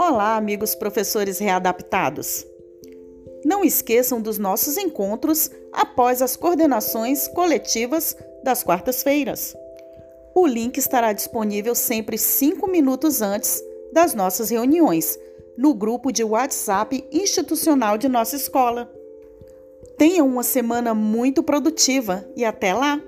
Olá, amigos professores readaptados! Não esqueçam dos nossos encontros após as coordenações coletivas das quartas-feiras. O link estará disponível sempre cinco minutos antes das nossas reuniões, no grupo de WhatsApp institucional de nossa escola. Tenham uma semana muito produtiva e até lá!